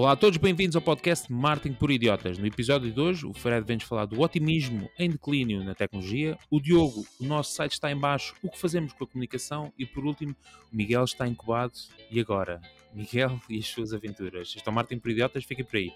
Olá a todos, bem-vindos ao podcast Marketing por Idiotas. No episódio de hoje, o Fred vem-nos falar do otimismo em declínio na tecnologia, o Diogo, o nosso site está em baixo, o que fazemos com a comunicação e, por último, o Miguel está incubado. E agora? Miguel e as suas aventuras. Este é o Marketing por Idiotas, fiquem por aí.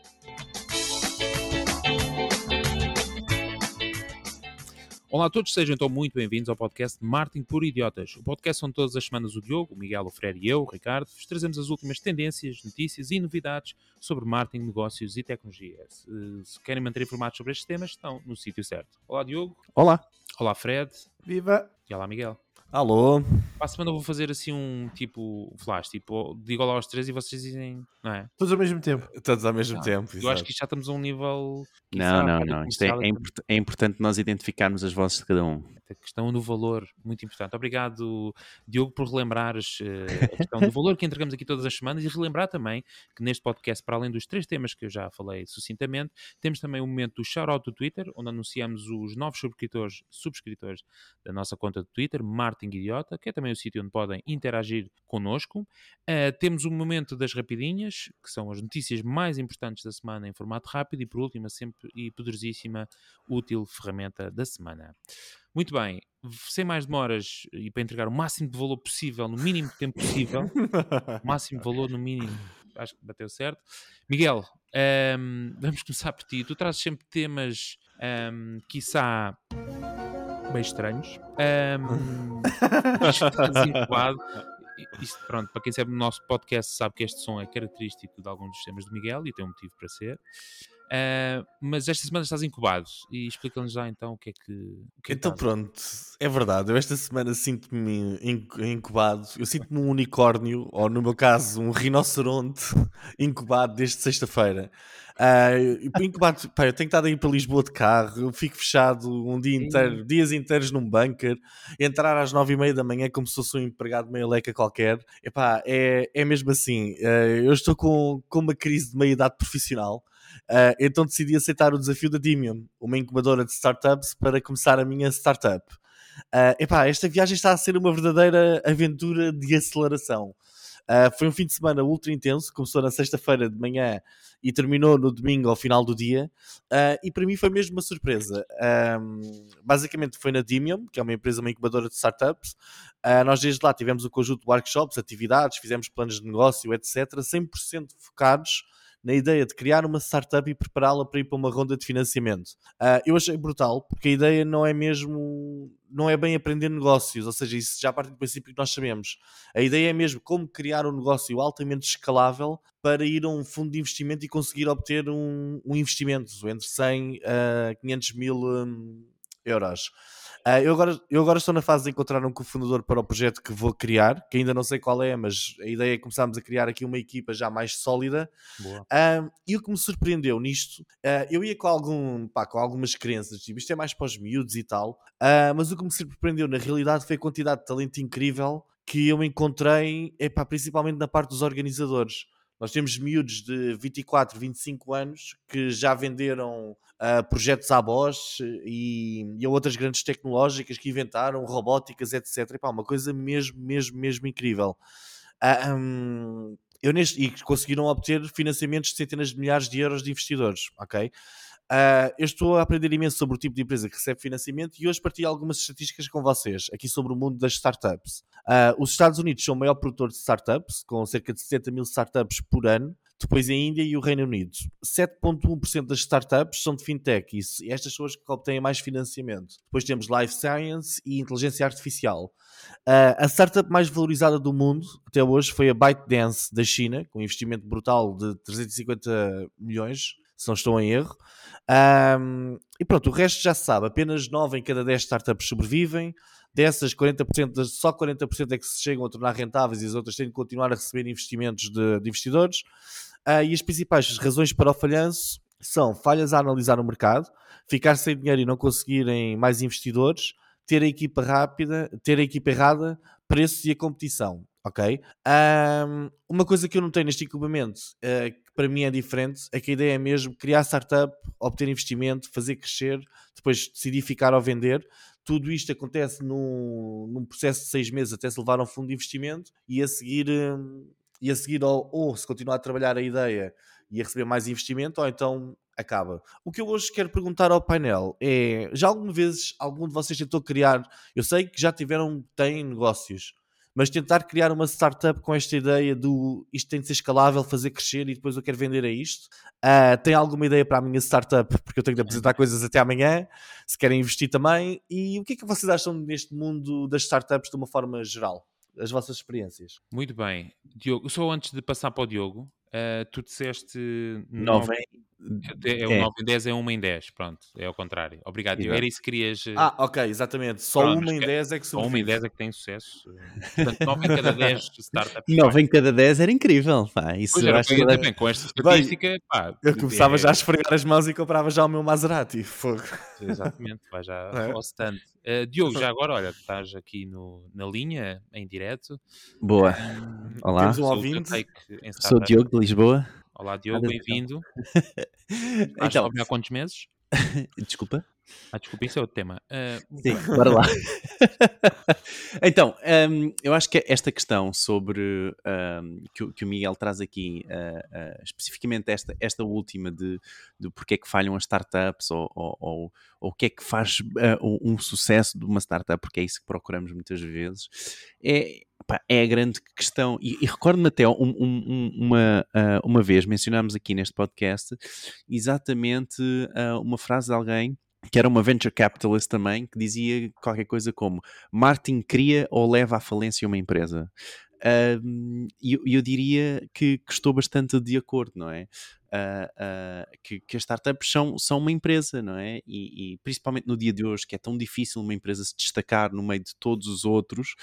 Olá a todos, sejam então muito bem-vindos ao podcast Marketing por Idiotas. O podcast onde todas as semanas o Diogo, o Miguel, o Fred e eu, o Ricardo, vos trazemos as últimas tendências, notícias e novidades sobre marketing, negócios e tecnologia. Se, se querem manter informados sobre estes temas, estão no sítio certo. Olá Diogo. Olá. Olá Fred. Viva. E olá Miguel. Alô. Para a semana eu vou fazer assim um tipo flash, tipo, digo olá aos três e vocês dizem, não é? Todos ao mesmo tempo. Todos ao mesmo tempo. Eu acho que já estamos a um nível. Não, não, não. Isto é, é, import é, importante nós identificarmos as vozes de cada um. A questão do valor, muito importante. Obrigado, Diogo, por relembrares uh, a questão do valor que entregamos aqui todas as semanas e relembrar também que neste podcast, para além dos três temas que eu já falei sucintamente, temos também o momento do shout-out do Twitter, onde anunciamos os novos subscritores, subscritores da nossa conta do Twitter, Martin Idiota, que é também o sítio onde podem interagir connosco. Uh, temos o momento das rapidinhas, que são as notícias mais importantes da semana em formato rápido, e por último, a sempre e poderosíssima, útil ferramenta da semana. Muito bem, sem mais demoras e para entregar o máximo de valor possível, no mínimo tempo possível, o máximo de valor no mínimo, acho que bateu certo. Miguel, um, ehm, vamos começar por ti. Tu trazes sempre temas, um, ehm, quiçá, bem estranhos. Um, isto, pronto, para quem sabe no nosso podcast sabe que este som é característico de alguns dos temas de Miguel e tem um motivo para ser. Uh, mas esta semana estás incubado e explica-nos já então o que é que. Que é então, pronto, é verdade. Eu esta semana sinto-me incubado. Eu sinto-me um unicórnio, ou no meu caso, um rinoceronte incubado desde sexta-feira. Uh, incubado, pá, eu tenho estado a ir para Lisboa de carro, eu fico fechado um dia inteiro, dias inteiros num bunker, entrar às nove e meia da manhã como se fosse um empregado meia leca qualquer. Epá, é, é mesmo assim. Uh, eu estou com, com uma crise de meia-idade profissional. Uh, então decidi aceitar o desafio da Dimium, uma incubadora de startups, para começar a minha startup. Uh, epá, esta viagem está a ser uma verdadeira aventura de aceleração. Uh, foi um fim de semana ultra intenso, começou na sexta-feira de manhã e terminou no domingo ao final do dia. Uh, e para mim foi mesmo uma surpresa. Basicamente foi na Dimium, que é uma empresa, uma incubadora de startups. Uh, nós desde lá tivemos um conjunto de workshops, atividades, fizemos planos de negócio, etc., 100% focados na ideia de criar uma startup e prepará-la para ir para uma ronda de financiamento. Uh, eu achei brutal, porque a ideia não é mesmo, não é bem aprender negócios, ou seja, isso já parte do princípio que nós sabemos. A ideia é mesmo como criar um negócio altamente escalável para ir a um fundo de investimento e conseguir obter um, um investimento entre 100 a 500 mil um, euros. Uh, eu, agora, eu agora estou na fase de encontrar um cofundador para o projeto que vou criar, que ainda não sei qual é, mas a ideia é começarmos a criar aqui uma equipa já mais sólida. Uh, e o que me surpreendeu nisto, uh, eu ia com, algum, pá, com algumas crenças, tipo, isto é mais para os miúdos e tal, mas o que me surpreendeu na realidade foi a quantidade de talento incrível que eu encontrei, epá, principalmente na parte dos organizadores. Nós temos miúdos de 24, 25 anos que já venderam uh, projetos à Bosch e, e, a outras grandes tecnológicas que inventaram, robóticas, etc. Epá, uma coisa mesmo, mesmo, mesmo incrível. Uh, ah, um, eu neste, e conseguiram obter financiamentos de centenas de milhares de euros de investidores, ok? Uh, eu estou a aprender imenso sobre o tipo de empresa que recebe financiamento e hoje partilho algumas estatísticas com vocês aqui sobre o mundo das startups. Uh, os Estados Unidos são o maior produtor de startups, com cerca de 70 mil startups por ano. Depois a Índia e o Reino Unido. 7,1% das startups são de fintech e estas são as que obtêm mais financiamento. Depois temos life science e inteligência artificial. Uh, a startup mais valorizada do mundo até hoje foi a ByteDance da China, com um investimento brutal de 350 milhões, se não estou em erro. Um, e pronto, o resto já se sabe, apenas 9 em cada 10 startups sobrevivem, dessas 40%, só 40% é que se chegam a tornar rentáveis e as outras têm de continuar a receber investimentos de, de investidores. Uh, e as principais razões para o falhanço são falhas a analisar o mercado, ficar sem dinheiro e não conseguirem mais investidores, ter a equipa rápida, ter a equipa errada, preços e a competição ok? Um, uma coisa que eu não tenho neste equipamento, uh, que para mim é diferente, é que a ideia é mesmo criar startup, obter investimento, fazer crescer, depois decidir ficar ou vender. Tudo isto acontece num, num processo de seis meses até se levar a um fundo de investimento e a seguir um, e a seguir ou, ou se continuar a trabalhar a ideia e a receber mais investimento, ou então acaba. O que eu hoje quero perguntar ao painel é: já alguma vez algum de vocês tentou criar? Eu sei que já tiveram, têm negócios, mas tentar criar uma startup com esta ideia do isto tem de ser escalável, fazer crescer e depois eu quero vender a isto. Uh, tem alguma ideia para a minha startup? Porque eu tenho de apresentar coisas até amanhã, se querem investir também. E o que é que vocês acham neste mundo das startups de uma forma geral? As vossas experiências. Muito bem. Diogo, só antes de passar para o Diogo, Uh, tu disseste 9 É, o 9 em 10 é 1 em 10, pronto, é ao contrário. Obrigado, Exato. era isso que querias. Eh, ah, ok, exatamente. Só pronto, 1 em 10 é que Só 1 em 10 é que tem sucesso. Portanto, 9 em cada 10 startups. 9 em cada 10 era incrível. Pá. Isso pois era, acho que bem, com esta estatística. Pá, eu começava é... já a esfregar as mãos e comprava já o meu Maserati. Fogo. Exatamente, vai já é. ao stand. Uh, Diogo, já agora, olha, estás aqui no, na linha, em direto. Boa. Olá. Temos um ouvinte. Sou o Diogo de Lisboa. Olá, Diogo, bem-vindo. então, há quantos meses? Desculpa. Ah, desculpa, isso é outro tema. Uh, Sim, bora lá. então, um, eu acho que esta questão sobre um, que, que, o Miguel traz aqui, uh, uh, especificamente esta, esta última de, de porque é que falham as startups ou, ou, ou, ou o que é que faz um, um, sucesso de uma startup, porque é isso que procuramos muitas vezes, é, pá, é a grande questão. E, e recordo-me até um, uma, uma vez, mencionámos aqui neste podcast, exatamente uma frase de alguém que era uma venture capitalist também, que dizia qualquer coisa como Martin cria ou leva à falência uma empresa. E um, eu, eu, diria que, que, estou bastante de acordo, não é? Uh, uh, que, que, as startups são, são uma empresa, não é? E, e, principalmente no dia de hoje, que é tão difícil uma empresa se destacar no meio de todos os outros,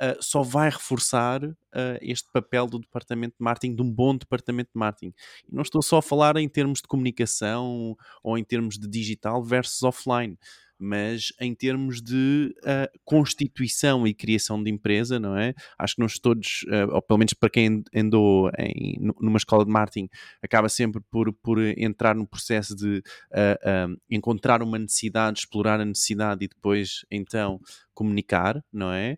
uh, só vai reforçar uh, este papel do departamento de marketing, de um bom departamento de marketing. E não estou só a falar em termos de comunicação ou em termos de digital versus offline mas em termos de uh, constituição e criação de empresa, não é? Acho que nós todos, uh, ou pelo menos para quem andou em, numa escola de marketing, acaba sempre por, por entrar no processo de uh, encontrar uma necessidade, explorar a necessidade e depois então comunicar, não é?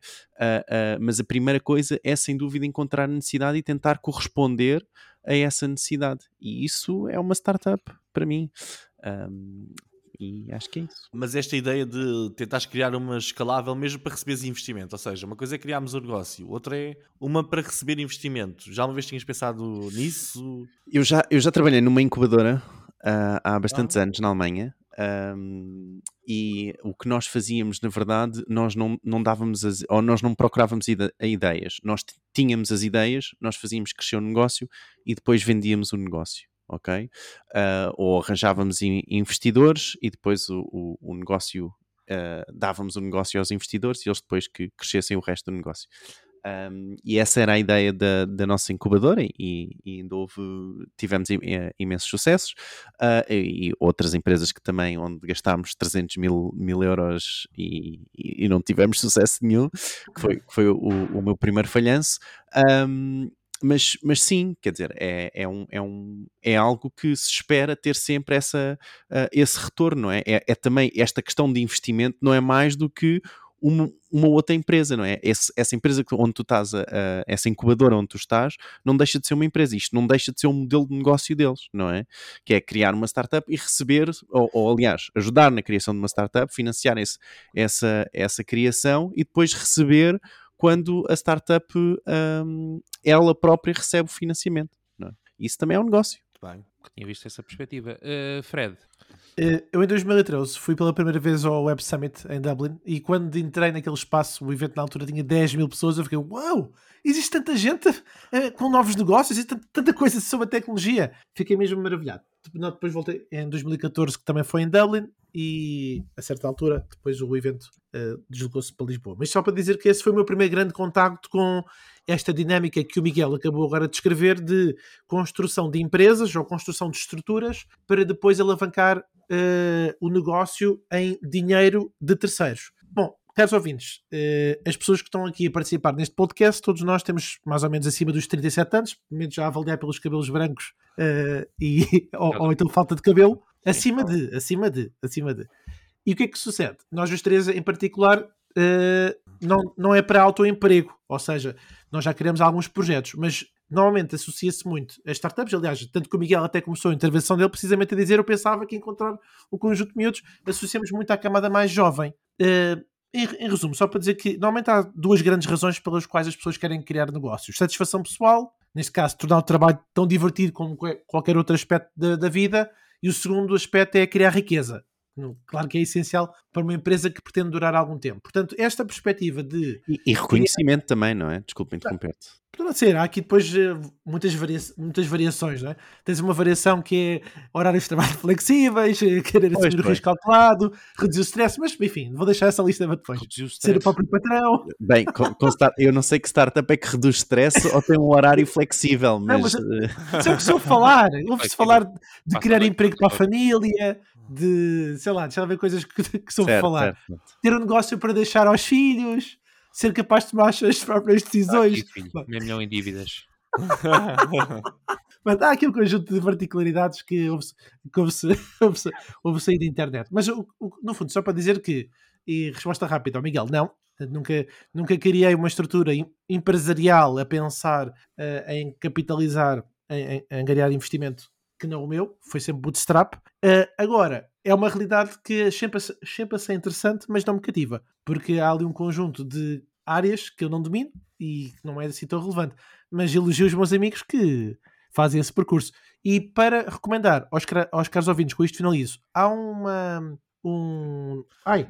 mas a primeira coisa é sem dúvida encontrar a necessidade e tentar corresponder a essa necessidade. E isso é uma startup para mim. Um, e acho que é isso. Mas esta ideia de tentares criar uma escalável mesmo para receberes investimento, ou seja, uma coisa é criarmos um negócio, outra é uma para receber investimento. Já uma vez tinhas pensado nisso? Eu já, eu já trabalhei numa incubadora uh, há bastantes ah. anos na Alemanha. Um, e o que nós fazíamos, na verdade, nós não, não dávamos as, ou nós não procurávamos ide ideias, nós tínhamos as ideias, nós fazíamos crescer o negócio e depois vendíamos o negócio ok? Uh, ou arranjávamos in investidores e depois o, o, o negócio, uh, dávamos o negócio aos investidores e eles depois que crescessem o resto do negócio. Um, e essa era a ideia da, da nossa incubadora e, e ainda houve, tivemos imensos sucessos uh, e outras empresas que também, onde gastámos 300 mil, mil euros e, e, e não tivemos sucesso nenhum, que foi, que foi o, o meu primeiro falhanço. Um, mas, mas sim, quer dizer, é, é, um, é, um, é algo que se espera ter sempre essa, uh, esse retorno, não é? é? é? também esta questão de investimento não é mais do que uma, uma outra empresa, não é? Esse, essa empresa onde tu estás, a, a, essa incubadora onde tu estás, não deixa de ser uma empresa. Isto não deixa de ser um modelo de negócio deles, não é? Que é criar uma startup e receber, ou, ou aliás, ajudar na criação de uma startup, financiar esse, essa, essa criação e depois receber quando a startup um, ela própria recebe o financiamento. É? Isso também é um negócio. Bem, tinha visto essa perspectiva. Uh, Fred. Uh, eu em 2013 fui pela primeira vez ao Web Summit em Dublin e quando entrei naquele espaço, o evento na altura tinha 10 mil pessoas, eu fiquei, uau, wow, existe tanta gente uh, com novos negócios, existe tanta coisa sobre a tecnologia. Fiquei mesmo maravilhado. Depois voltei em 2014, que também foi em Dublin, e a certa altura, depois o evento uh, deslocou-se para Lisboa. Mas só para dizer que esse foi o meu primeiro grande contacto com esta dinâmica que o Miguel acabou agora de descrever de construção de empresas ou construção de estruturas para depois alavancar uh, o negócio em dinheiro de terceiros. Bom, caros ouvintes, uh, as pessoas que estão aqui a participar neste podcast, todos nós temos mais ou menos acima dos 37 anos, pelo menos já a avaliar pelos cabelos brancos uh, e, ou, ou então falta de cabelo, acima de, acima de, acima de. E o que é que sucede? Nós os três em particular uh, não, não é para autoemprego, ou seja, nós já queremos alguns projetos, mas normalmente associa-se muito a startups. Aliás, tanto que o Miguel até começou a intervenção dele precisamente a dizer: Eu pensava que encontrar um conjunto de miúdos associamos muito à camada mais jovem. Uh, em, em, resumo, só para dizer que normalmente há duas grandes razões pelas quais as pessoas querem criar negócios: satisfação pessoal, neste caso, tornar o trabalho tão divertido como qualquer outro aspecto da, da vida, e o segundo aspecto é criar riqueza. Claro que é essencial para uma empresa que pretende durar algum tempo. Portanto, esta perspectiva de. E, e reconhecimento também, não é? Desculpa interromper-te. Poderá ser, há aqui depois eh, muitas, varia muitas variações, não é? Tens uma variação que é horários de trabalho flexíveis, eh, querer assumir o risco calculado, reduzir o stress, mas enfim, vou deixar essa lista para depois. O ser o próprio patrão. Bem, com, com start, eu não sei que startup é que reduz stress ou tem um horário flexível, mas. Não, mas eh, se eu falar, ouve-se falar de criar emprego para a família, de, sei lá, deixa eu ver coisas que, que soube certo, falar. Certo. Ter um negócio para deixar aos filhos, ser capaz de tomar as próprias decisões. Meio milhão em dívidas. Mas há aqui um conjunto de particularidades que houve-se houve houve houve sair da internet. Mas o, o, no fundo, só para dizer que, e resposta rápida ao Miguel, não. Nunca, nunca criei uma estrutura empresarial a pensar uh, em capitalizar, em, em, em ganhar investimento que não o meu, foi sempre bootstrap. Uh, agora, é uma realidade que sempre, sempre a ser interessante, mas não me cativa, porque há ali um conjunto de áreas que eu não domino e que não é assim tão relevante, mas elogio os meus amigos que fazem esse percurso. E para recomendar aos, aos caros ouvintes, com isto finalizo, há uma. Um, ai,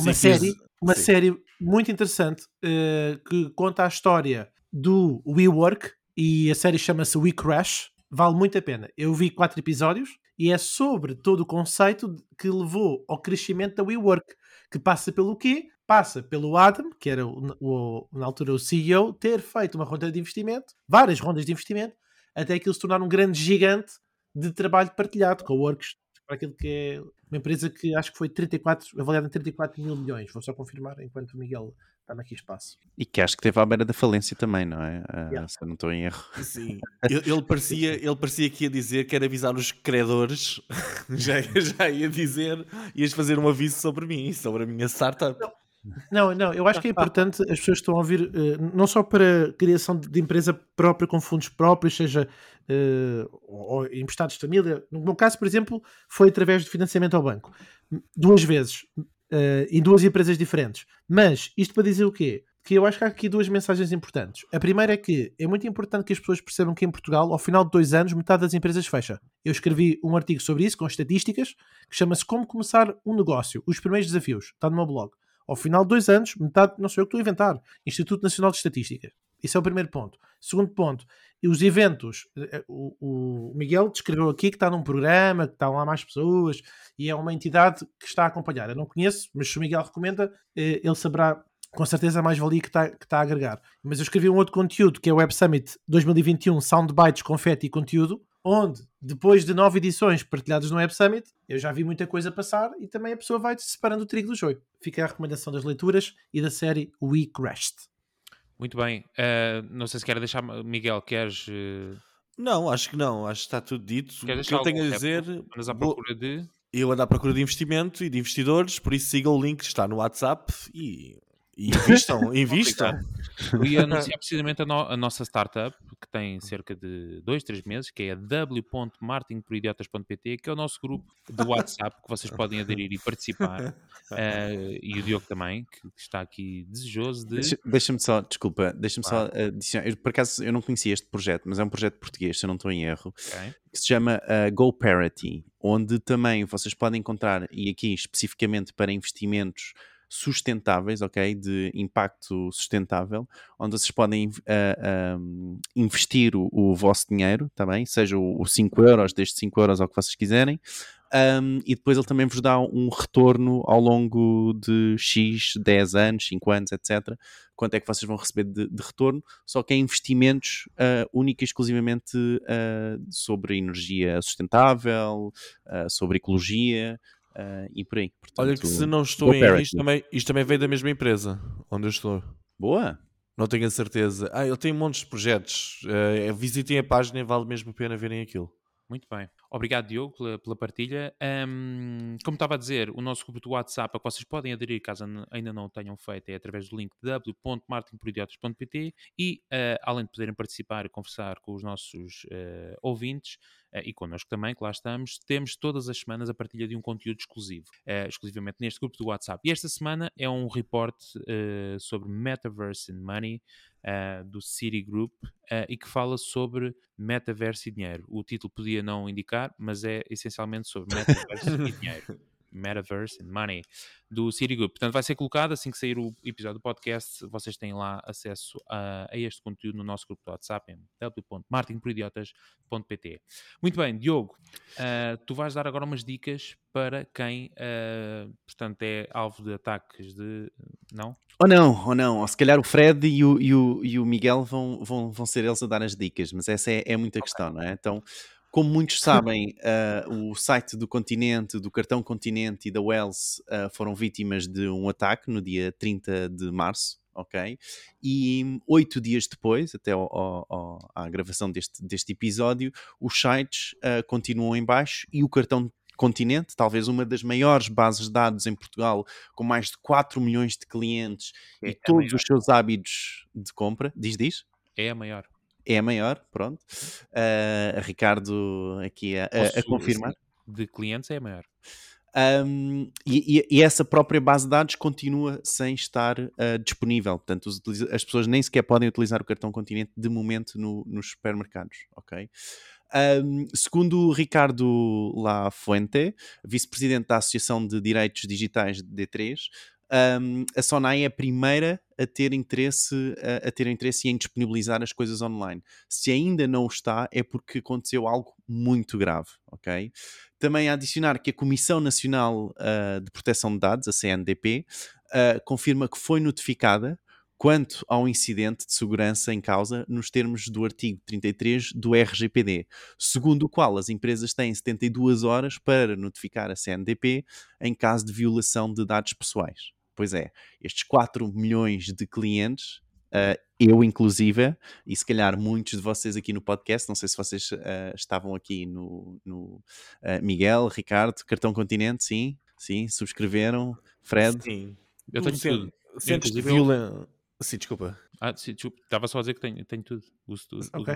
uma série, uma série muito interessante uh, que conta a história do WeWork e a série chama-se We Crash vale muito a pena. Eu vi quatro episódios e é sobre todo o conceito que levou ao crescimento da WeWork, que passa pelo quê? Passa pelo Adam, que era o, o, na altura o CEO, ter feito uma ronda de investimento, várias rondas de investimento, até que ele se tornar um grande gigante de trabalho partilhado, com works para aquilo que é uma empresa que acho que foi 34, avaliada em 34 mil milhões. Vou só confirmar enquanto o Miguel está aqui espaço. E que acho que teve à beira da falência também, não é? Uh, yeah. Se eu não estou em erro. Sim. ele, parecia, ele parecia que ia dizer que era avisar os credores, já, já ia dizer, ias fazer um aviso sobre mim, sobre a minha startup. Não. Não, não, eu acho que é importante as pessoas que estão a ouvir, uh, não só para criação de empresa própria com fundos próprios, seja uh, ou emprestados de família. No meu caso, por exemplo, foi através de financiamento ao banco, duas vezes, uh, em duas empresas diferentes. Mas isto para dizer o quê? Que eu acho que há aqui duas mensagens importantes. A primeira é que é muito importante que as pessoas percebam que em Portugal, ao final de dois anos, metade das empresas fecha. Eu escrevi um artigo sobre isso, com estatísticas, que chama-se Como Começar um Negócio, os primeiros desafios. Está no meu blog. Ao final de dois anos, metade, não sei o que estou a inventar, Instituto Nacional de Estatística. Isso é o primeiro ponto. Segundo ponto, os eventos. Eh, o, o, Miguel descreveu aqui que está num programa, que estão lá mais pessoas e é uma entidade que está a acompanhar. Eu não conheço, mas se o Miguel recomenda, eh, ele saberá com certeza a mais-valia que está, a agregar. Mas eu escrevi um outro conteúdo que é o Web Summit 2021 Soundbites, Confetti e Conteúdo, onde, depois de nove edições partilhadas no Web Summit, eu já vi muita coisa passar e também a pessoa vai separando o trigo do joio. Fica a recomendação das leituras e da série We Crashed. Muito bem. Uh, não sei se quer deixar, Miguel, queres. Uh... Não, acho que não. Acho que está tudo dito. o que eu tenho a dizer. Mas à procura de. Eu ando à procura de investimento e de investidores, por isso siga o link que está no WhatsApp e Invistam, invistam. Eu ia anunciar precisamente a, no, a, nossa startup, que tem cerca de dois, três meses, que é a w.marketingporidiotas.pt, que é o nosso grupo do WhatsApp, que vocês podem aderir e participar. Uh, e o Diogo também, que está aqui desejoso de. Deixa-me só, desculpa, deixa-me só adicionar. Eu, por acaso eu não conhecia este projeto, mas é um projeto português, se eu não estou em erro, okay. que se chama uh, Go Parity, onde também vocês podem encontrar, e aqui especificamente para investimentos sustentáveis, ok? De impacto sustentável, onde vocês podem uh, ah, um, investir o, o, vosso dinheiro, tá seja os 5 euros, desde 5 euros ao que vocês quiserem, um, e depois ele também vos dá um retorno ao longo de X, 10 anos, 5 anos, etc. Quanto é que vocês vão receber de, de retorno, só que é investimentos uh, única e exclusivamente uh, sobre energia sustentável, uh, sobre ecologia, uh, e por aí. Portanto, Olha que se não estou em erro, isto também, isto também veio da mesma empresa onde eu estou. Boa! Não tenho a certeza. Ah, ele tem montes de projetos. Uh, visitem a página e vale mesmo a pena verem aquilo. Muito bem. Obrigado, Diogo, pela, pela partilha. Um, como estava a dizer, o nosso grupo do WhatsApp, a que vocês podem aderir, caso ainda não o tenham feito, é através do link w.martinporidiotas.pt e, uh, além de poderem participar e conversar com os nossos uh, ouvintes, uh, e connosco também, que lá estamos, temos todas as semanas a partilha de um conteúdo exclusivo, exclusivamente neste grupo do WhatsApp. E esta semana é um report sobre Metaverse and Money, uh, do Citigroup uh, e que fala sobre metaverso e dinheiro. O título podia não indicar, mas é essencialmente sobre metaverso e dinheiro. Metaverse and Money do Citigroup. Portanto, vai ser colocado assim que sair o episódio do podcast. Vocês têm lá acesso a, a este conteúdo no nosso grupo do WhatsApp em www.martinporidiotas.pt. Muito bem, Diogo, uh, tu vais dar agora umas dicas para quem, uh, portanto, é alvo de ataques de. Não? Ou não, ou não. Ou se calhar o Fred e o, e o, e o Miguel vão, vão, vão ser eles a dar as dicas, mas essa é, é muita okay. questão, não é? Então. Como muitos sabem, uh, o site do Continente, do Cartão Continente e da Wells uh, foram vítimas de um ataque no dia 30 de março, ok? E oito dias depois, até ao, ao, à gravação deste, deste episódio, os sites uh, continuam em baixo e o cartão Continente, talvez uma das maiores bases de dados em Portugal, com mais de 4 milhões de clientes é, e todos os seus hábitos de compra, diz, diz? É a maior é a maior, pronto. Uh, Ricardo aqui a, a, a confirmar. De clientes é a maior. Um, e, e, essa própria base de dados continua sem estar uh, disponível. Portanto, os, as pessoas nem sequer podem utilizar o cartão Continente de momento no, nos supermercados, ok? Um, segundo o Ricardo La Fuente, vice-presidente da Associação de Direitos Digitais de D3, um, a Sonai é a primeira a ter interesse a, a, ter interesse em disponibilizar as coisas online. Se ainda não está, é porque aconteceu algo muito grave, ok? Também a adicionar que a Comissão Nacional uh, de Proteção de Dados, a CNDP, uh, confirma que foi notificada quanto ao incidente de segurança em causa nos termos do artigo 33 do RGPD, segundo o qual as empresas têm 72 horas para notificar a CNDP em caso de violação de dados pessoais. Pois é, estes 4 milhões de clientes, uh, eu inclusive, e se calhar muitos de vocês aqui no podcast, não sei se vocês uh, estavam aqui no, no uh, Miguel, Ricardo, Cartão Continente, sim, sim, subscreveram, Fred. Sim, eu tenho tudo. Sentes violen... Sim, desculpa. Ah, sim, desculpa. Estava só a dizer que tenho, tenho tudo. Uso tudo. Ok.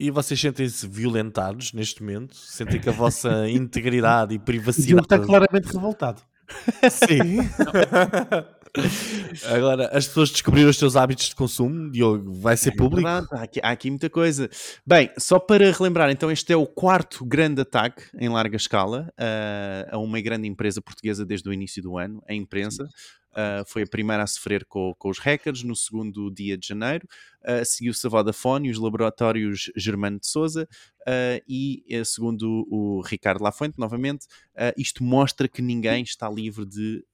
E vocês sentem-se violentados neste momento? Sentem que a vossa integridade e privacidade. está claramente revoltado. Sim. Agora, as pessoas descobriram os teus hábitos de consumo, Diogo, vai ser é público? Há aqui, há aqui, muita coisa. Bem, só para relembrar, então este é o quarto grande ataque em larga escala uh, a uma grande empresa portuguesa desde o início do ano, a imprensa. Uh, foi a primeira a sofrer com, com, os hackers no segundo dia de janeiro. Uh, Seguiu-se a Vodafone e os laboratórios Germano de Souza. Uh, e, segundo o Ricardo Lafuente, novamente, isto mostra que ninguém está livre de,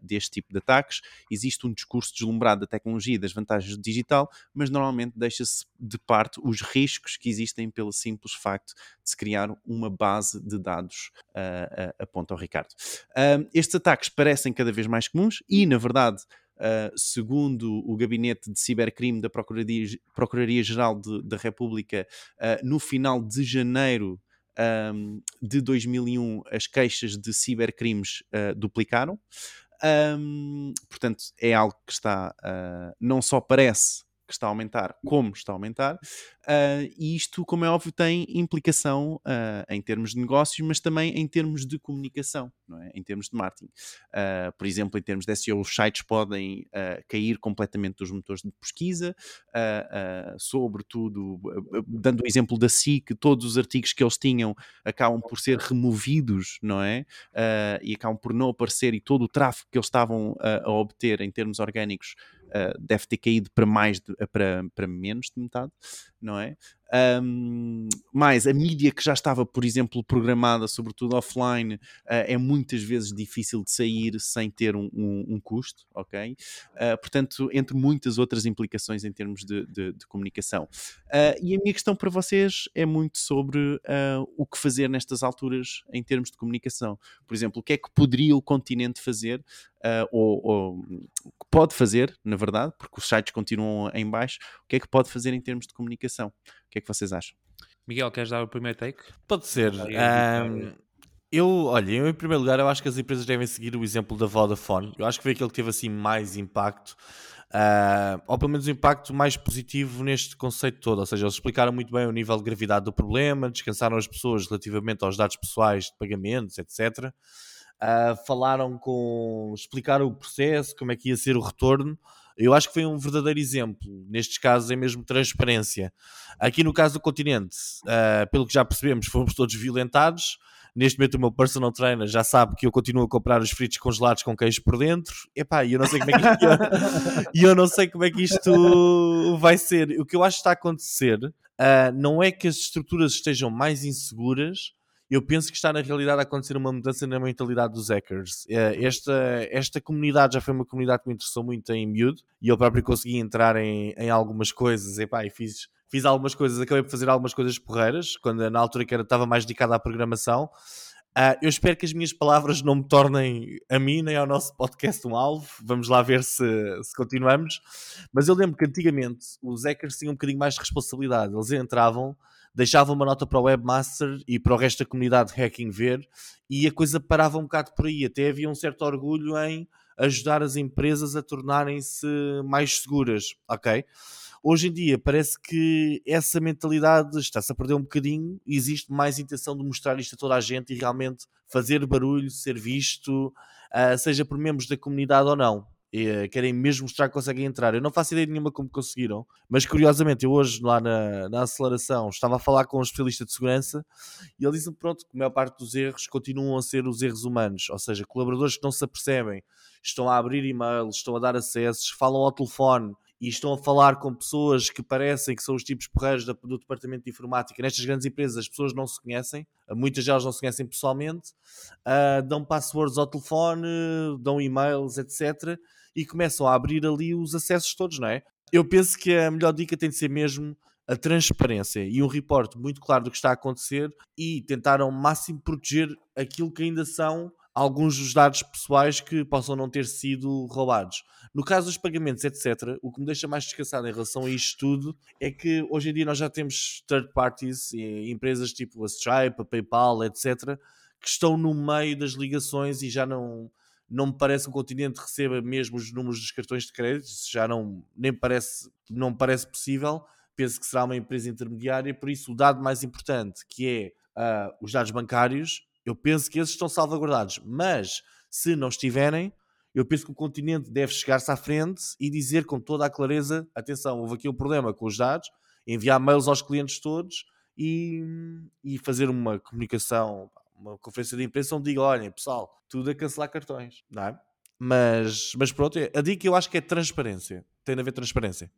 deste tipo de ataques. Existe um discurso deslumbrado da tecnologia e das vantagens do digital, mas normalmente deixa-se de parte os riscos que existem pelo simples facto de se criar uma base de dados, aponta ao Ricardo. estes ataques parecem cada vez mais comuns e, na verdade, Uh, segundo o Gabinete de Cibercrime da Procuradoria-Geral da República, uh, no final de janeiro um, de 2001, as queixas de cibercrimes uh, duplicaram. Um, portanto, é algo que está, não só parece que está a aumentar, como está a aumentar. Uh, e isto, como é óbvio, tem implicação uh, em termos de negócios, mas também em termos de comunicação, não é? em termos de marketing. Uh, por exemplo, em termos de SEO, os sites podem cair completamente dos motores de pesquisa, sobretudo, dando o exemplo da SIC, todos os artigos que eles tinham acabam por ser removidos, não é? e acabam por não aparecer, e todo o tráfego que eles estavam a obter em termos orgânicos deve ter caído para mais de, para, para menos de metade, não é? Um, mais a mídia que já estava, por exemplo, programada, sobretudo offline, uh, é muitas vezes difícil de sair sem ter um, um, um custo, ok? Uh, portanto, entre muitas outras implicações em termos de, de, de comunicação. Uh, e a minha questão para vocês é muito sobre o que fazer nestas alturas em termos de comunicação. Por exemplo, o que é que poderia o continente fazer, ou, ou pode fazer, na verdade, porque os sites continuam em baixo, o que é que pode fazer em termos de comunicação? O que é que vocês acham? Miguel, queres dar o primeiro take? Pode ser. Ahm, editar. eu, olha, eu, em primeiro lugar, eu acho que as empresas devem seguir o exemplo da Vodafone. Eu acho que foi aquele que teve assim mais impacto, ah, ou pelo menos um impacto mais positivo neste conceito todo. Ou seja, eles explicaram muito bem o nível de gravidade do problema, descansaram as pessoas relativamente aos dados pessoais de pagamentos, etc. Ah, falaram com. explicaram o processo, como é que ia ser o retorno. Eu acho que foi um verdadeiro exemplo. Nestes casos é mesmo transparência. Aqui no caso do continente, ah, pelo que já percebemos, fomos todos violentados. Neste momento o meu personal trainer já sabe que eu continuo a comprar os fritos congelados com queijo por dentro. Epá, e eu não sei como é que isto, eu não sei como é que isto vai ser. O que eu acho que está a acontecer ah, não é que as estruturas estejam mais inseguras, eu penso que está na realidade a acontecer uma mudança na mentalidade dos hackers. Eh, Esta, esta comunidade já foi uma comunidade que me interessou muito em miúdo e eu próprio consegui entrar em, em algumas coisas epá, e fiz, fiz algumas coisas, acabei por fazer algumas coisas porreiras, quando na altura que era, estava mais dedicado à programação. Ah, eu espero que as minhas palavras não me tornem a mim nem ao nosso podcast um alvo. Vamos lá ver se, se continuamos. Mas eu lembro que antigamente os hackers tinham um bocadinho mais de responsabilidade. Eles entravam, deixavam uma nota para o webmaster e para o resto da comunidade de hacking ver e a coisa parava um bocado por aí. Até havia um certo orgulho em ajudar as empresas a tornarem-se mais seguras, ok? Hoje em dia parece que essa mentalidade está-se a perder um bocadinho e existe mais intenção de mostrar isto a toda a gente e realmente fazer barulho, ser visto, ah, seja por membros da comunidade ou não. E, eh, querem mesmo mostrar que conseguem entrar. Eu não faço ideia nenhuma como conseguiram, mas curiosamente eu hoje lá na, na aceleração estava a falar com um especialista de segurança e ele disse-me pronto que a maior parte dos erros continuam a ser os erros humanos, ou seja, colaboradores que não se apercebem, estão a abrir e-mails, estão a dar acessos, falam ao telefone e estão a falar com pessoas que parecem que são os tipos porreiros do departamento de informática. Nestas grandes empresas as pessoas não se conhecem, muitas delas não se conhecem pessoalmente, ah, dão passwords ao telefone, dão e-mails, etc. E começam a abrir ali os acessos todos, não é? Eu penso que a melhor dica tem de ser mesmo a transparência e um reporte muito claro do que está a acontecer e tentar ao máximo proteger aquilo que ainda são alguns dos dados pessoais que possam não ter sido roubados. No caso dos pagamentos, etc., o que me deixa mais descansado em relação a isto tudo é que hoje em dia nós já temos third parties, empresas tipo a Stripe, a PayPal, etc., que estão no meio das ligações e já não, não me parece que o continente receba mesmo os números dos cartões de crédito, isso já não, nem parece, não parece possível. Penso que será uma empresa intermediária, por isso o dado mais importante, que é ah, os dados bancários, eu penso que esses estão salvaguardados, mas se não estiverem, eu penso que o continente deve chegar-se à frente e dizer com toda a clareza: atenção, houve aqui um problema com os dados, enviar mails aos clientes todos e, e fazer uma comunicação, uma conferência de imprensa onde diga: olhem, pessoal, tudo a cancelar cartões, não é? Mas, mas pronto, a dica eu acho que é transparência. Tem de haver transparência.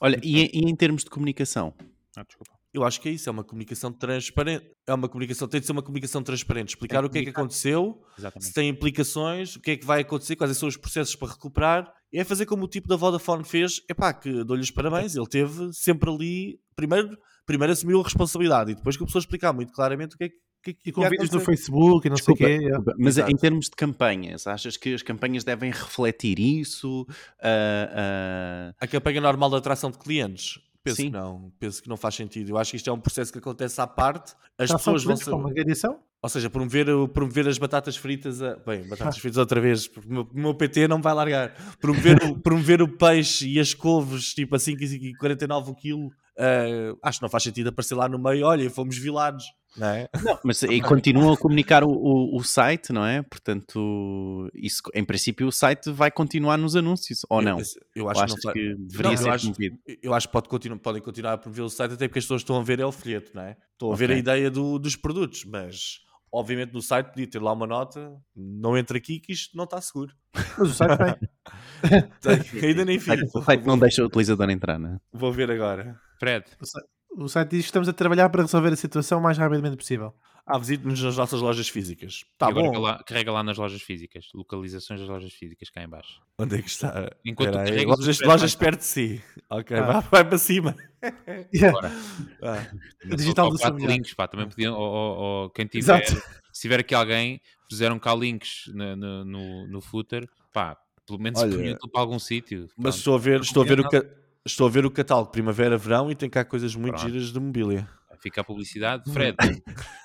Olha, e, em- e em termos de comunicação? Ah, desculpa. Eu acho que é isso, é uma comunicação transparente. É uma comunicação, tem de ser uma comunicação transparente, explicar o que é que aconteceu, se Exatamente. tem implicações, o que é que vai acontecer, quais são os processos para recuperar. E é fazer como o tipo da Vodafone fez, epá, que dou-lhe os parabéns, ele teve sempre ali, primeiro, primeiro assumiu a responsabilidade e depois que a pessoa explicar muito claramente é o que, é que E com vídeos no. Facebook e não Desculpa, sei o quê. desculpa, mas Exato. em termos de campanhas, achas que as campanhas devem refletir isso? Ah, ah, A campanha normal de atração de clientes, penso Sim. que não, penso que não faz sentido. Eu acho que isto é um processo que acontece à parte, as são pessoas vão ser... com uma agredição? Ou seja, promover, promover as batatas fritas. A... Bem, batatas fritas outra vez, porque o meu, PT não me vai largar. Promover, o- promover o peixe e as couves, tipo a 5,49 o quilo. ah, acho que não faz sentido aparecer lá no meio. Olha, fomos vilados, não é? não, mas e continuam a comunicar o, o, o site, não é? Portanto, isso, em princípio o site vai continuar nos anúncios, ou não? Eu, eu Ou acho que não que deveria Não, eu ser acho- promovido? Eu acho que pode continuar, podem continuar a promover o site, até porque as pessoas estão a ver é o folheto, não é? Estão a ver Ok. a ideia do- dos produtos, mas obviamente no site podia ter lá uma nota, não entra aqui que isto não está seguro. Mas o site tem. Ainda nem fiz. o site não deixa o utilizador entrar, não é? Vou ver agora. Fred, O site diz que estamos a trabalhar para resolver a situação o mais rapidamente possível. Ah, visite-nos nas nossas lojas físicas. e Tá agora bom. carrega lá, carrega lá nas lojas físicas, localizações das lojas físicas cá em baixo. Onde é que está? Enquanto Espera aí, carregas lojas, lojas perto de si. Ok, Ah. vai, vai para cima. Yeah. Ah, digital do quatro links, pá, também podiam, ou, ou- ou quem tiver, Exato. se tiver aqui alguém, puseram cá links no, no, no, no footer, pá, pelo menos Olha, para algum sítio. mas estou a ver, estou a ver o Combinado. Estou a ver o catálogo primavera-verão e tem cá coisas muito Pronto. giras de mobília. Fica a publicidade. Fred,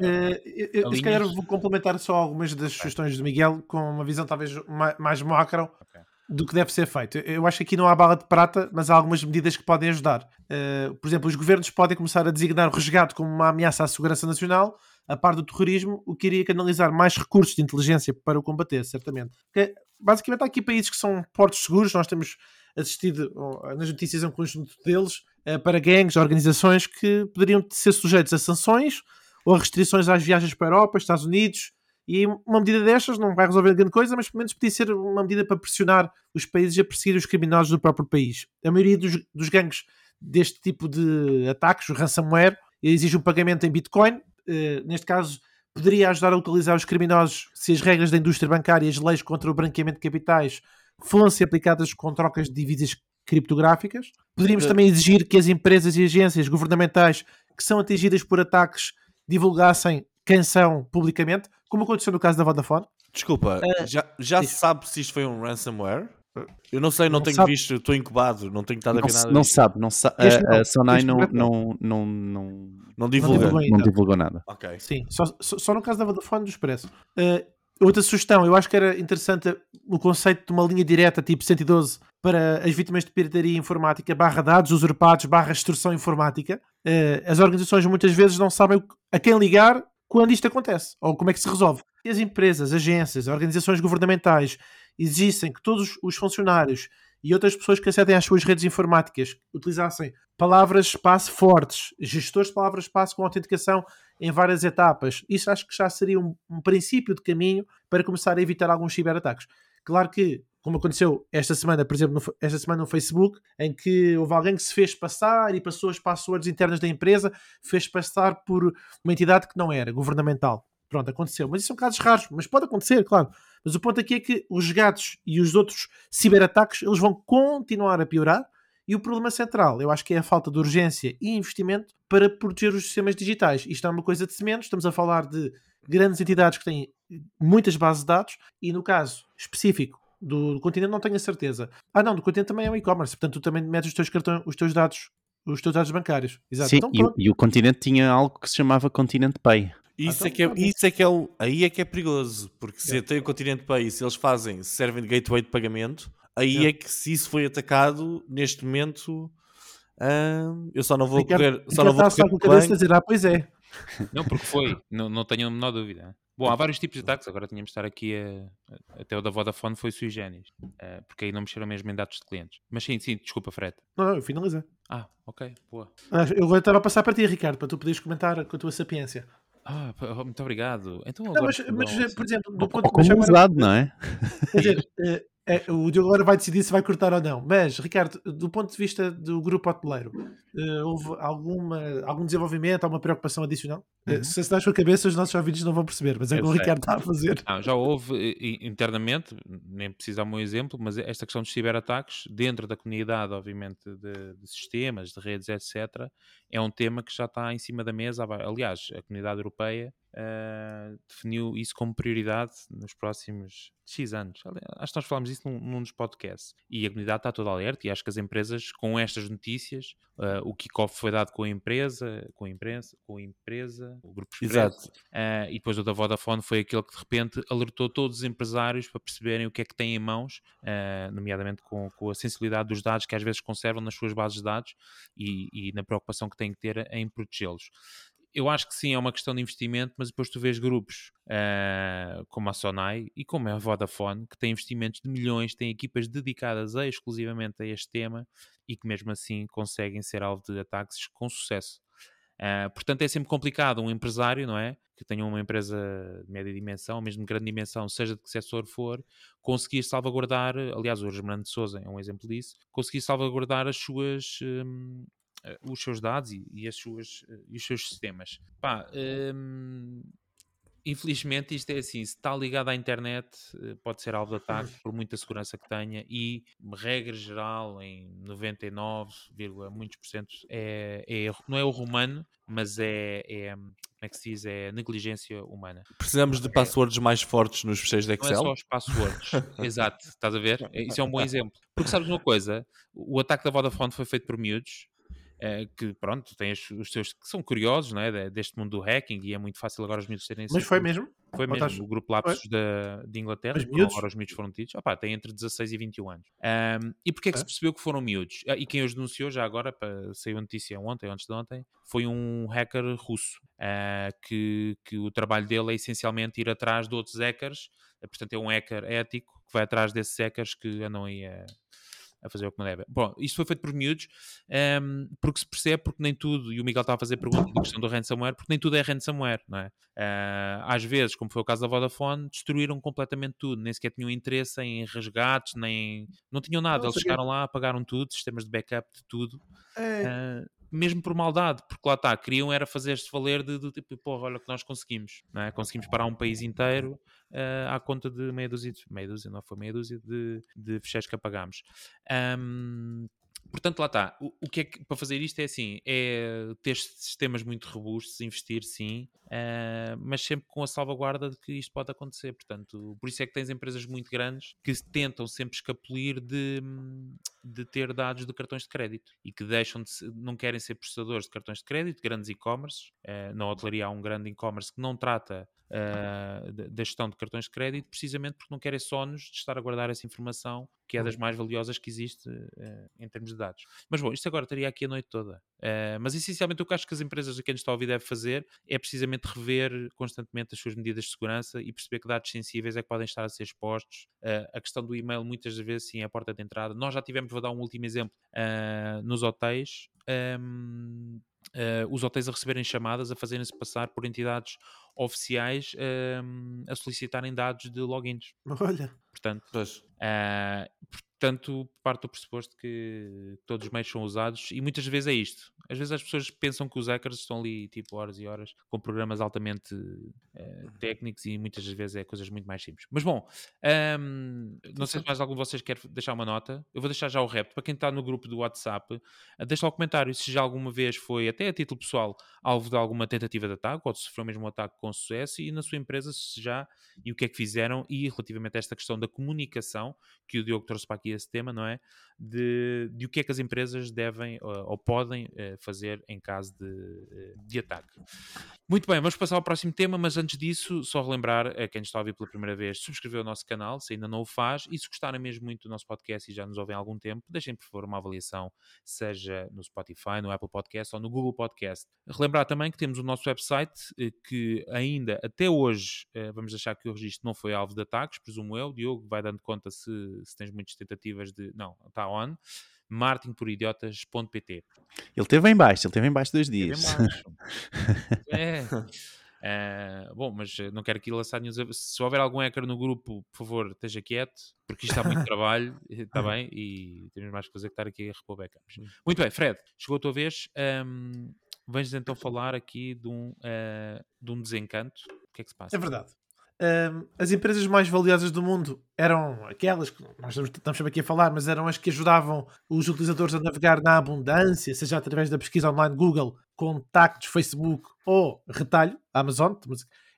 Eh, eu, eu, se calhar vou complementar só algumas das sugestões do Miguel com uma visão talvez ma- mais macro Ok. do que deve ser feito. Eu- acho que aqui não há bala de prata, mas há algumas medidas que podem ajudar. Eh, por exemplo, os governos podem começar a designar o resgate como uma ameaça à segurança nacional, a par do terrorismo, o que iria canalizar mais recursos de inteligência para o combater, certamente. Porque, basicamente, há aqui países que são portos seguros, nós temos assistido oh, nas notícias a um conjunto deles eh, para gangues, organizações que poderiam ser sujeitos a sanções ou a restrições às viagens para a Europa, Estados Unidos, e uma medida destas não vai resolver grande coisa, mas pelo menos podia ser uma medida para pressionar os países a perseguir os criminosos do próprio país. A maioria dos, dos gangues deste tipo de ataques, o ransomware, exige um pagamento em Bitcoin. Eh, neste caso, poderia ajudar a localizar os criminosos se as regras da indústria bancária e as leis contra o branqueamento de capitais fossem aplicadas com trocas de divisas criptográficas. Poderíamos também exigir que as empresas e agências governamentais que são atingidas por ataques divulgassem quem são publicamente, como aconteceu no caso da Vodafone. Desculpa, já, já se sabe se isto foi um ransomware? Eu não sei, não, Não tenho sabe. visto, estou incubado, não tenho estado a Não, ver nada não disto. sabe, não sabe. Não, A, a Sonai não, projeto não. não, não, não, Não divulga. não Então. divulgou nada. Ok. Sim, só, só, no caso da Vodafone do Expresso. Eh, outra sugestão, eu acho que era interessante o conceito de uma linha direta tipo 112 para as vítimas de pirataria informática, barra dados usurpados, barra extorsão informática. Eh, as organizações muitas vezes não sabem a quem ligar quando isto acontece, ou como é que se resolve. E as empresas, agências, organizações governamentais exigissem que todos os funcionários e outras pessoas que acedem às suas redes informáticas utilizassem palavras-espaço fortes, gestores de palavras-espaço com autenticação em várias etapas. Isso acho que já seria um, um princípio de caminho para começar a evitar alguns ciberataques. Claro que, como aconteceu esta semana, por exemplo, no esta semana no Facebook, em que houve alguém que se fez passar e passou as passwords internas da empresa, fez passar por uma entidade que não era governamental. Pronto, aconteceu. Mas isso são casos raros, mas pode acontecer, claro. Mas o ponto aqui é que os gatos e os outros ciberataques eles vão continuar a piorar e o problema central, eu acho que é a falta de urgência e investimento para proteger os sistemas digitais. Isto é uma coisa de semenos, estamos a falar de grandes entidades que têm muitas bases de dados e no caso específico do, continente não tenho a certeza. Ah não, do continente também é o e-commerce, portanto tu também metes os teus cartões, os teus dados, os teus dados bancários. Exato. Sim, Então, e, e o continente tinha algo que se chamava Continente Pay. Isso, Ah, é que é, então, isso é que é o, aí é que é perigoso, porque se tem o continente e se eles fazem, se servem de gateway de pagamento, aí é que se isso foi atacado, neste momento, hum, eu só não vou correr, só não vou correr com a cabeça a bem. dizer, ah, pois é. Não, porque foi, não, não tenho a menor dúvida. Bom, há vários tipos de ataques, agora tínhamos de estar aqui a, a- até o da Vodafone foi sui generis, eh, porque aí não mexeram mesmo em dados de clientes. Mas sim, sim, desculpa, Fred. Não, não, eu finalizei. Ah, ok, boa. Ah, Eu agora estava a passar para ti, Ricardo, para tu poderes comentar com a tua sapiência. Ah, oh, muito obrigado. Então Não, agora mas, mas, não- por exemplo, do Ou ponto como mas agora- usado, não é? Quer dizer, eh, eh, o Diogo agora vai decidir se vai cortar ou não. Mas, Ricardo, do ponto de vista do grupo hoteleiro, eh, houve alguma, algum desenvolvimento, alguma preocupação adicional? Eh, se se dás com a cabeça, os nossos ouvintes não vão perceber, mas é o que o. Ricardo está a fazer. Não, já houve internamente, nem precisa dar um exemplo, mas esta questão dos ciberataques, dentro da comunidade, obviamente, de, de sistemas, de redes, etc., é um tema que já está em cima da mesa. Aliás, a comunidade europeia eh, definiu isso como prioridade nos próximos X anos. Acho que nós falámos disso num, num dos podcasts. E a comunidade está toda alerta e acho que as empresas, com estas notícias, eh, o kickoff foi dado com a empresa, com a imprensa, com a empresa, o grupo Expresso, Exato. Uh, e depois o da Vodafone foi aquele que de repente alertou todos os empresários para perceberem o que é que têm em mãos, uh, nomeadamente com, com a sensibilidade dos dados que às vezes conservam nas suas bases de dados e, e na preocupação que têm que ter em protegê-los. Eu acho que sim, é uma questão de investimento, mas depois tu vês grupos uh, como a Sonai e como a Vodafone, que têm investimentos de milhões, têm equipas dedicadas a, exclusivamente a este tema e que mesmo assim conseguem ser alvo de ataques com sucesso. Uh, portanto, é sempre complicado um empresário, não é? Que tenha uma empresa de média dimensão, mesmo de grande dimensão, seja de que setor for, conseguir salvaguardar, aliás, o Germano de Souza é um exemplo disso, conseguir salvaguardar as suas, eh, os seus dados e, e as suas, eh, e os seus sistemas. Pá, hum, infelizmente isto é assim, se está ligado à internet eh, pode ser alvo de ataque por muita segurança que tenha e regra geral em 99, muitos por cento é, é não é erro humano mas é, é como é que se diz, é negligência humana. Precisamos de passwords mais fortes nos fecheiros de não é Excel. só os passwords. Exato, estás a ver? É- isso é um bom exemplo. Porque sabes uma coisa, o ataque da Vodafone foi feito por miúdos eh, que pronto, têm os, os seus que são curiosos não é? deste mundo do hacking e é muito fácil agora os miúdos terem Mas foi mesmo? Foi mesmo, estás- o grupo Lapsus da, de Inglaterra, miúdos? agora os miúdos foram tidos, opá, tem entre 16 e 21 anos. Ahm, e porquê é que se Ok. percebeu que foram miúdos? Ah, E quem os denunciou já agora, para, saiu a notícia ontem, antes de ontem, foi um hacker russo, ah, que, que o trabalho dele é essencialmente ir atrás de outros hackers, ah, portanto é um hacker ético, que vai atrás desses hackers que andam aí a, a fazer o que não deve. Bom, isto foi feito por miúdos, ahm, porque se percebe, porque nem tudo, e o Miguel estava a fazer pergunta da questão do ransomware, porque nem tudo é ransomware, não é? Ah, às vezes, como foi o caso da Vodafone, destruíram completamente tudo, nem sequer tinham interesse em resgates, nem. Não tinham nada, Não eles chegaram lá, apagaram tudo, sistemas de backup de tudo, É, ah, mesmo por maldade, porque lá está, queriam era fazer-se valer de, de tipo, porra, olha o que nós conseguimos, não é? Conseguimos parar um país inteiro ah, à conta de meia dúzia, meia dúzia, não foi meia dúzia de, de fecheiros que apagámos. Ahm, Portanto, lá está. O, o que é que para fazer isto é assim: é ter sistemas muito robustos, investir sim, ah, mas sempre com a salvaguarda de que isto pode acontecer. Portanto, por isso é que tens empresas muito grandes que tentam sempre escapulir de, de ter dados de cartões de crédito e que deixam de não querem ser processadores de cartões de crédito, grandes e-commerce. Ah, na hotelaria há um grande e-commerce que não trata ah, da gestão de cartões de crédito, precisamente porque não querem sónios de estar a guardar essa informação que é das mais valiosas que existe eh, em termos de dados. Mas bom, isto agora estaria aqui a noite toda. Eh, mas essencialmente o que acho que as empresas a quem nos está a ouvir deve fazer é precisamente rever constantemente as suas medidas de segurança e perceber que dados sensíveis é que podem estar a ser expostos. Eh, a questão do e-mail muitas vezes sim é a porta de entrada. Nós já tivemos, vou dar um último exemplo, nos hotéis. ehm, eh, os hotéis a receberem chamadas, a fazerem-se passar por entidades oficiais ehm, a solicitarem dados de logins. olha, Portanto, Pois. Portanto, parte do pressuposto que todos os meios são usados e muitas vezes é isto. Às vezes as pessoas pensam que os hackers estão ali tipo horas e horas com programas altamente eh, técnicos e muitas vezes é coisas muito mais simples. Mas bom, ahm, não sei se mais algum de vocês quer deixar uma nota. Eu vou deixar já o repto para quem está no grupo do WhatsApp. ah, Deixa lá o comentário se já alguma vez foi, até a título pessoal, alvo de alguma tentativa de ataque ou se sofreu mesmo um ataque com sucesso e na sua empresa se já e o que é que fizeram e relativamente a esta questão da comunicação que o Diogo trouxe para aqui esse tema, não é? De, de o que é que as empresas devem ou, ou podem eh, fazer em caso de, eh, de ataque. Muito bem, vamos passar ao próximo tema, mas antes disso, só relembrar a quem está a ouvir pela primeira vez, subscrever o nosso canal, se ainda não o faz, e se gostarem mesmo muito do nosso podcast e já nos ouvem há algum tempo, deixem por favor uma avaliação, seja no Spotify, no Apple Podcast ou no Google Podcast. Relembrar também que temos o nosso website, eh, que ainda até hoje, eh, vamos deixar que o registro não foi alvo de ataques, presumo eu, Diogo vai dando conta se, se tens muitas tentativas de... Não, está on. marketingporidiotas.pt Ele teve em baixo, ele teve em baixo dois dias. baixo. é. Ah, bom, mas eh, não quero aqui lançar nenhum. Se houver algum hacker no grupo, por favor, esteja quieto, porque isto está muito trabalho, está bem? E temos mais que fazer que estar aqui a repor backups. Muito bem, Fred, chegou a tua vez. Ahm, vens então falar aqui de um, ah, de um desencanto. O que é que se passa? é verdade. As empresas mais valiosas do mundo eram aquelas que nós estamos, sempre aqui a falar, mas eram as que ajudavam os utilizadores a navegar na abundância, seja através da pesquisa online Google, contactos, Facebook ou retalho, Amazon.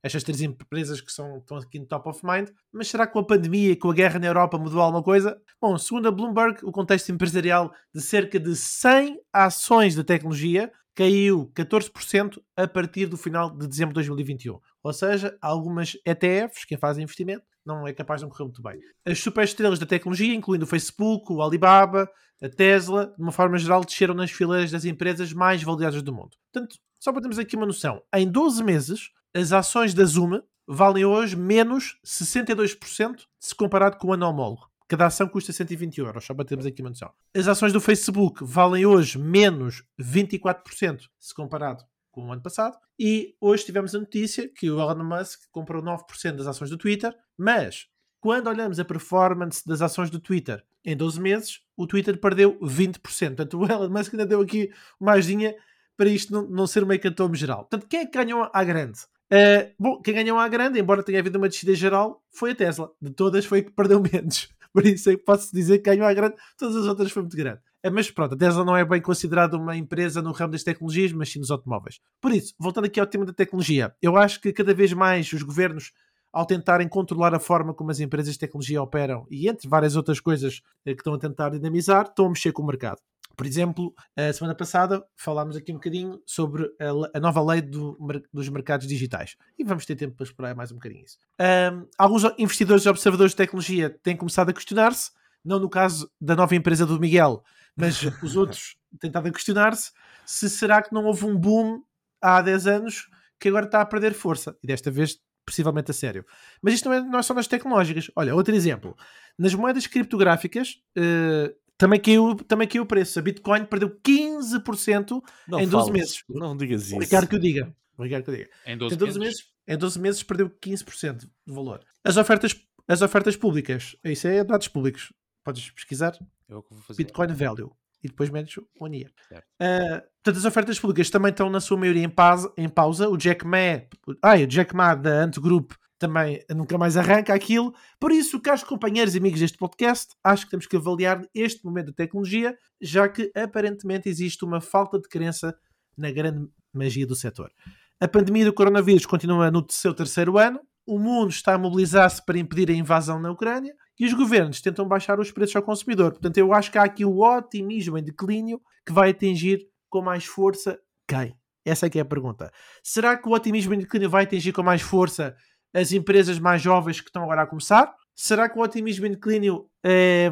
Estas três empresas que são, estão aqui no top of mind. Mas será que com a pandemia e com a guerra na Europa mudou alguma coisa? Bom, segundo a Bloomberg, o contexto empresarial de cerca de 100 ações de tecnologia caiu 14% a partir do final de dezembro de 2021. Ou seja, algumas ETFs, que fazem investimento, não é capaz de correr muito bem. As superestrelas da tecnologia, incluindo o Facebook, o Alibaba, a Tesla, de uma forma geral, desceram nas fileiras das empresas mais valiosas do mundo. Portanto, só para termos aqui uma noção, em 12 meses, as ações da Zoom valem hoje menos 62% se comparado com o ano homólogo. Cada ação custa 120 euros, só para termos aqui uma noção. As ações do Facebook valem hoje menos 24% se comparado com o ano passado. E hoje tivemos a notícia que o Elon Musk comprou 9% das ações do Twitter, mas quando olhamos a performance das ações do Twitter em 12 meses, o Twitter perdeu 20%. Portanto, o Elon Musk ainda deu aqui mais dinha para isto não, não ser uma hecatombe geral. Portanto, quem é que ganhou à grande? Uh, bom, quem ganhou à grande, embora tenha havido uma descida geral, foi a Tesla. De todas foi a que perdeu menos. Por isso é que posso dizer que ganhou à grande, todas as outras foi muito grande. Mas pronto, a Tesla não é bem considerada uma empresa no ramo das tecnologias, mas sim nos automóveis. Por isso, voltando aqui ao tema da tecnologia, eu acho que cada vez mais os governos, ao tentarem controlar a forma como as empresas de tecnologia operam e entre várias outras coisas que estão a tentar dinamizar, estão a mexer com o mercado. Por exemplo, a semana passada falámos aqui um bocadinho sobre a, nova lei do dos mercados digitais. E vamos ter tempo para explorar mais um bocadinho isso. Ahm, alguns investidores e observadores de tecnologia têm começado a questionar-se, não no caso da nova empresa do Miguel, mas os outros têm estado a questionar-se se será que não houve um boom há 10 anos que agora está a perder força. E desta vez, possivelmente a sério. Mas isto não é, não é só nas tecnológicas. Olha, outro exemplo. Nas moedas criptográficas, eh, também, caiu, também caiu o preço. A Bitcoin perdeu 15% Não em 12 fales, meses. Não digas isso. Ricardo que eu diga. Ricardo que eu diga. Em 12, Em 12 meses, em 12 meses perdeu 15% de valor. As ofertas, as ofertas públicas, isso é dados públicos. Podes pesquisar É. Bitcoin Value e depois metes o one year. Certo. Uh, portanto, as ofertas públicas também estão na sua maioria em pausa. Em pausa. O Jack Ma, ai, o Jack Ma da Ant Group também nunca mais arranca aquilo. Por isso, caros companheiros e amigos deste podcast, acho que temos que avaliar este momento da tecnologia, já que aparentemente existe uma falta de crença na grande magia do setor. A pandemia do coronavírus continua no seu terceiro ano, o mundo está a mobilizar-se para impedir a invasão na Ucrânia e os governos tentam baixar os preços ao consumidor. Portanto, eu acho que há aqui o otimismo em declínio que vai atingir com mais força quem? Essa é que é a pergunta. Será que o otimismo em declínio vai atingir com mais força as empresas mais jovens que estão agora a começar? Será que o otimismo em declínio eh,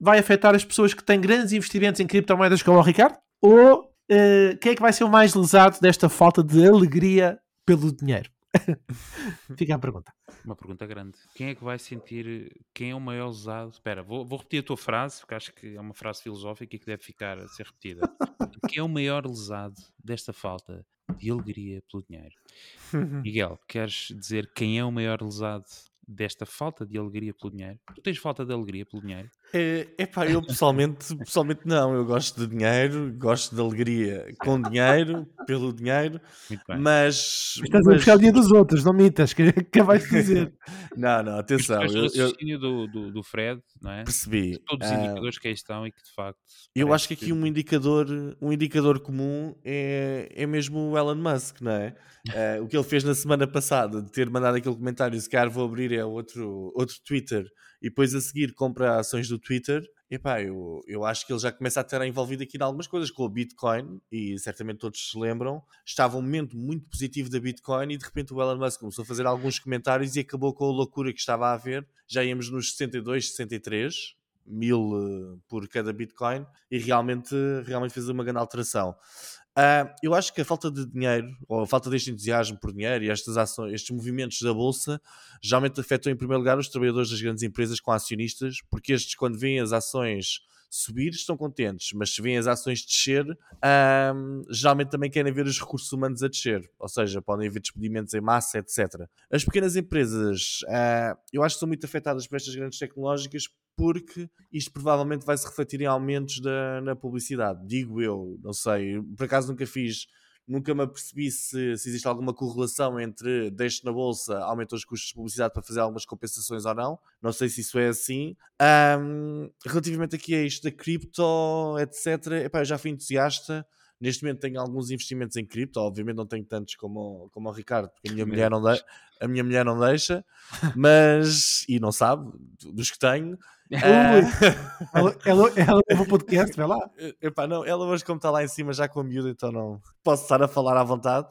vai afetar as pessoas que têm grandes investimentos em criptomoedas como o Ricardo? Ou eh, quem é que vai ser o mais lesado desta falta de alegria pelo dinheiro? Fica a pergunta. Uma pergunta grande. Quem é que vai sentir. Quem é o maior lesado? Espera, vou, vou repetir a tua frase, porque acho que é uma frase filosófica e que deve ficar a ser repetida. Quem é o maior lesado desta falta de alegria pelo dinheiro? Miguel, queres dizer quem é o maior lesado desta falta de alegria pelo dinheiro? Tu tens falta de alegria pelo dinheiro? É, epá, eu pessoalmente, pessoalmente não. Eu gosto de dinheiro, gosto de alegria com dinheiro, pelo dinheiro, mas. Estás a mas- buscar o dia dos outros, não mitas, que acabaste de dizer. Não, não, atenção. Mas Eu, o eu do, do, do Fred, não é? percebi. Todos os Ah, indicadores que aí estão e que de facto. Eu acho que aqui um indicador, um indicador comum é, é mesmo o Elon Musk, não é? Eh, o que ele fez na semana passada de ter mandado aquele comentário, se calhar vou abrir é outro, outro Twitter e depois a seguir compra ações do Twitter. Epá, eu, eu acho que ele já começa a estar envolvido aqui em algumas coisas com o Bitcoin e certamente todos se lembram. Estava um momento muito positivo da Bitcoin e de repente o Elon Musk começou a fazer alguns comentários e acabou com a loucura que estava a haver. Já íamos nos 62, 63 mil eh, por cada Bitcoin e realmente, realmente fez uma grande alteração. Ah, eu acho que a falta de dinheiro, ou a falta deste entusiasmo por dinheiro e estas ações, estes movimentos da Bolsa, geralmente afetam em primeiro lugar os trabalhadores das grandes empresas com acionistas, porque estes, quando veem as ações subir, estão contentes, mas se veem as ações descer, ahm, geralmente também querem ver os recursos humanos a descer, ou seja, podem haver despedimentos em massa, etc. As pequenas empresas, ah, eu acho que são muito afetadas por estas grandes tecnológicas porque isto provavelmente vai se refletir em aumentos da, na publicidade. Digo eu, não sei, por acaso nunca fiz, nunca me apercebi se, se existe alguma correlação entre deixo na bolsa, aumentou os custos de publicidade para fazer algumas compensações ou não. Não sei se isso é assim. Ahm, relativamente aqui a isto da cripto, etc., epá, eu já fui entusiasta. Neste momento tenho alguns investimentos em cripto, obviamente não tenho tantos como, como o Ricardo, porque a minha, mulher não de, a minha mulher não deixa, mas, e não sabe, dos que tenho, ah, Ela, ela, ela leva o podcast, vai lá. Epá, não, ela hoje, como está lá em cima, já com a miúda, então não posso estar a falar à vontade.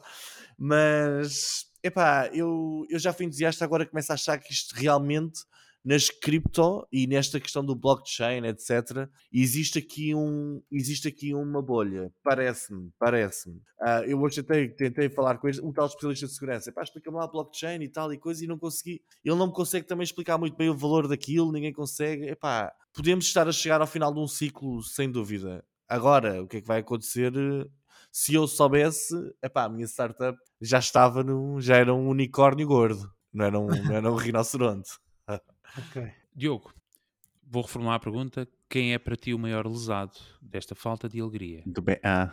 Mas, epá, eu, eu já fui entusiasta, agora começo a achar que isto realmente, nas cripto e nesta questão do blockchain, etc., existe aqui, um, existe aqui uma bolha. Parece-me, parece-me. Ah, eu hoje tentei, tentei falar com um tal especialista de segurança. Epá, explica-me lá blockchain e tal e coisa, e não consegui. Ele não me consegue também explicar muito bem o valor daquilo, ninguém consegue. Epá, podemos estar a chegar ao final de um ciclo, sem dúvida. Agora, o que é que vai acontecer? Se eu soubesse, epá, a minha startup já estava num, já era um unicórnio gordo, não era um, não era um rinoceronte. Ok. Diogo, vou reformular a pergunta. Quem é para ti o maior lesado desta falta de alegria? Do Be- ah,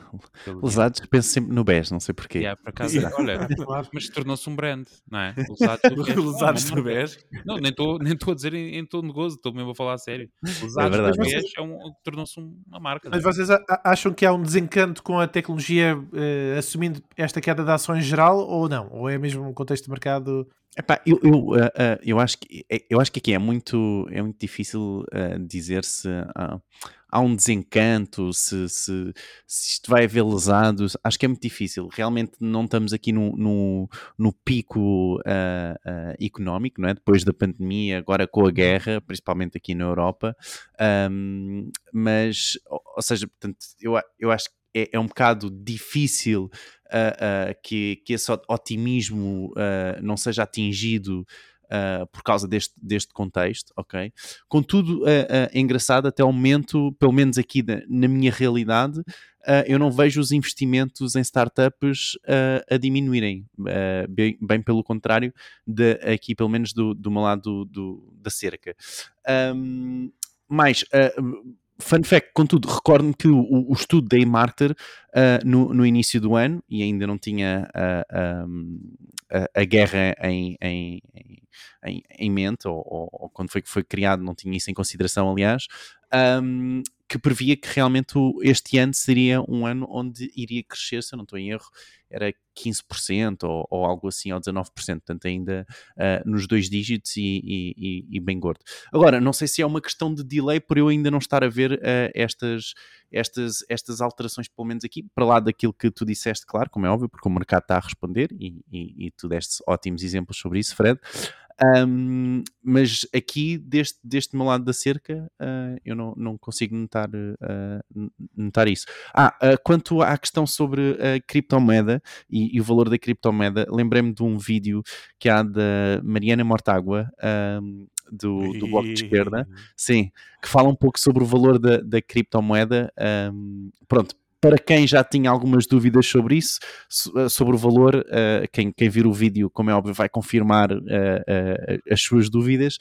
lesados, penso sempre no BES, não sei porquê. Yeah, por acaso, Yeah. olha, mas tornou-se um brand, não é? Lesados do BES. Não, do nem estou nem estou a dizer em, em tom de gozo, estou mesmo a falar a sério. Lesados do verdade. BES é um, tornou-se um- uma marca. é? Mas vocês a- a- acham que há um desencanto com a tecnologia eh, assumindo esta queda de ações geral ou não? Ou é mesmo um contexto de mercado? Epá, eu, eu, ah, ah, eu, acho que, é- eu acho que aqui é muito, é muito difícil ah, dizer se ah, há um desencanto, se, se, se isto vai haver lesados, acho que é muito difícil. Realmente não estamos aqui no, no, no pico uh, uh, económico, não é? Depois da pandemia, agora com a guerra, principalmente aqui na Europa. Um, mas, ou seja, portanto, eu, eu acho que é, é um bocado difícil uh, uh, que, que esse otimismo uh, não seja atingido Uh, por causa deste, deste contexto, ok? Contudo, uh, uh, é engraçado, até o momento, pelo menos aqui da, na minha realidade, eu não vejo os investimentos em startups a diminuírem, bem, bem, pelo contrário, de, aqui pelo menos do, do meu lado do, do, da cerca. Um, mais, Fun fact, contudo, recordo-me que o, o, estudo da eMarketer uh, no, no, início do ano, e ainda não tinha um, a, a, guerra em, em, em, em mente, ou, ou, quando foi foi criado, não tinha isso em consideração, aliás, um, que previa que realmente este ano seria um ano onde iria crescer, se eu não estou em erro, era 15% ou, ou algo assim, ou 19%, portanto ainda uh, nos dois dígitos e, e, e, bem gordo. Agora, não sei se é uma questão de delay por eu ainda não estar a ver uh, estas, estas, estas alterações, pelo menos aqui, para lá daquilo que tu disseste, claro, como é óbvio, porque o mercado está a responder e, e tu deste ótimos exemplos sobre isso, Fred. Um, mas aqui, deste, deste meu lado da cerca, uh, eu não, não consigo notar, uh, notar isso. Ah, uh, quanto à questão sobre a criptomoeda e, e o valor da criptomoeda, lembrei-me de um vídeo que há da Mariana Mortágua. do, do Bloco de Esquerda, sim, que fala um pouco sobre o valor da, da criptomoeda. Um, pronto, para quem já tinha algumas dúvidas sobre isso, eh, sobre o valor, uh, quem, quem vir o vídeo, como é óbvio, vai confirmar uh, as suas dúvidas.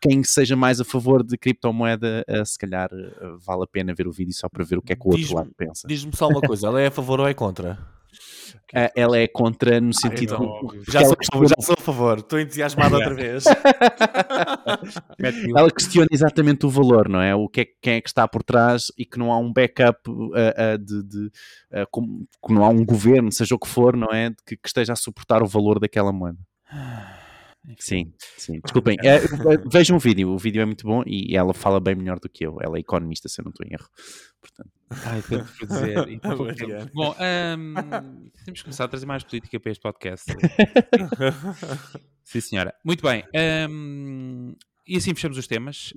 quem seja mais a favor de criptomoeda, se calhar vale a pena ver o vídeo só para ver o que é que o outro lado pensa. Diz-me só uma coisa, ela é a favor ou é contra? Uh, ela é contra no sentido. Ah, então, já, sou, questiona... já sou a favor, estou entusiasmado outra vez. ela questiona exatamente o valor, não é? O que é, quem é que está por trás e que não há um backup uh, uh, de, de como, que não há um governo, seja o que for, não é? Que, que esteja a suportar o valor daquela moeda. Sim, sim. Desculpem. É, vejam o vídeo, o vídeo é muito bom e ela fala bem melhor do que eu. Ela é economista, se eu não estou em erro. Portanto. Ai, tenho que dizer. bom, um, temos que começar a trazer mais política para este podcast. sim, senhora. Muito bem. Um, e assim fechamos os temas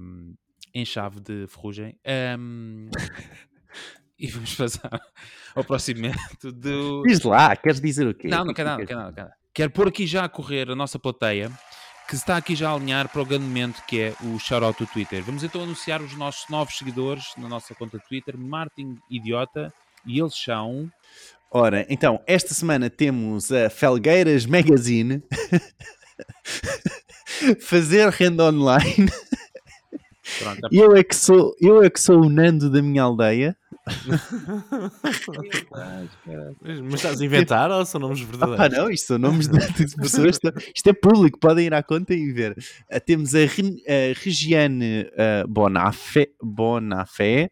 um, em chave de ferrugem. e vamos passar ao próximo momento do. Diz lá, queres dizer o quê? Não, não quer nada, não quer nada. Quer nada. Quero pôr aqui já a correr a nossa plateia, que está aqui já a alinhar para o grande momento que é o shoutout do Twitter. Vamos então anunciar os nossos novos seguidores na nossa conta Twitter, Martin Idiota, e eles são. Ora, então, esta semana temos a Felgueiras Magazine fazer renda online. Pronto, eu, é que sou, eu é que sou o Nando da minha aldeia. Mas estás a inventar ou são nomes verdadeiros? Ah, não, isto são nomes de, de pessoas. isto é público, podem ir à conta e ver. Uh, temos a, a Regiane uh, Bonafé, Bonafé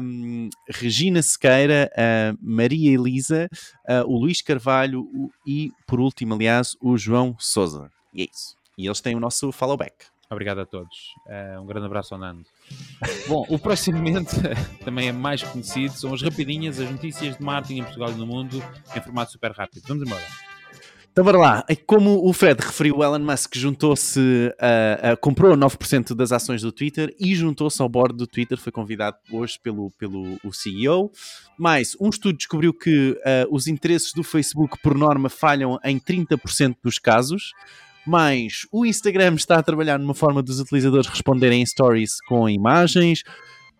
um, Regina Sequeira, uh, Maria Elisa, uh, o Luís Carvalho o, e, por último, aliás, o João Souza. E é isso. E eles têm o nosso follow back. Obrigado a todos. Uh, um grande abraço ao Nando. Bom, o próximo momento também é mais conhecido, são as rapidinhas, as notícias de marketing em Portugal e no mundo, em formato super rápido. Vamos embora. Então, bora lá. Como o Fred referiu, o Elon Musk juntou-se, uh, uh, comprou 9% das ações do Twitter e juntou-se ao board do Twitter, foi convidado hoje pelo, pelo o CEO. Mais, um estudo descobriu que uh, os interesses do Facebook, por norma, falham em 30% dos casos mas o Instagram está a trabalhar numa forma dos utilizadores responderem em stories com imagens,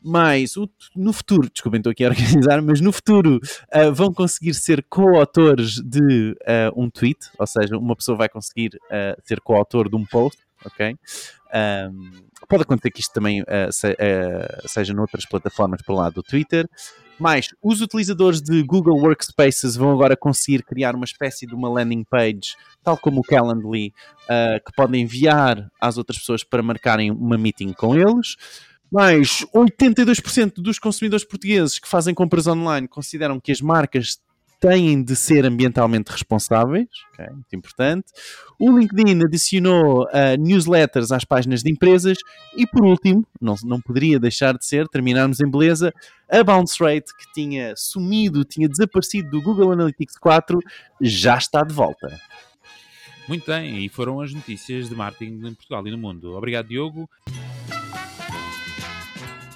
mas no futuro, desculpem, estou aqui a organizar, mas no futuro uh, vão conseguir ser co-autores de uh, um tweet, ou seja, uma pessoa vai conseguir uh, ser co-autor de um post, ok? Um, pode acontecer que isto também se, seja noutras plataformas para lá do Twitter. Mas os utilizadores de Google Workspaces vão agora conseguir criar uma espécie de uma landing page, tal como o Calendly, uh, que podem enviar às outras pessoas para marcarem uma meeting com eles. Mas 82% dos consumidores portugueses que fazem compras online consideram que as marcas têm de ser ambientalmente responsáveis, ok, muito importante. O LinkedIn adicionou uh, newsletters às páginas de empresas e, por último, não, não poderia deixar de ser, terminarmos em beleza, a bounce rate que tinha sumido, tinha desaparecido do Google Analytics 4, já está de volta. Muito bem, e foram as notícias de marketing em Portugal e no mundo. Obrigado, Diogo.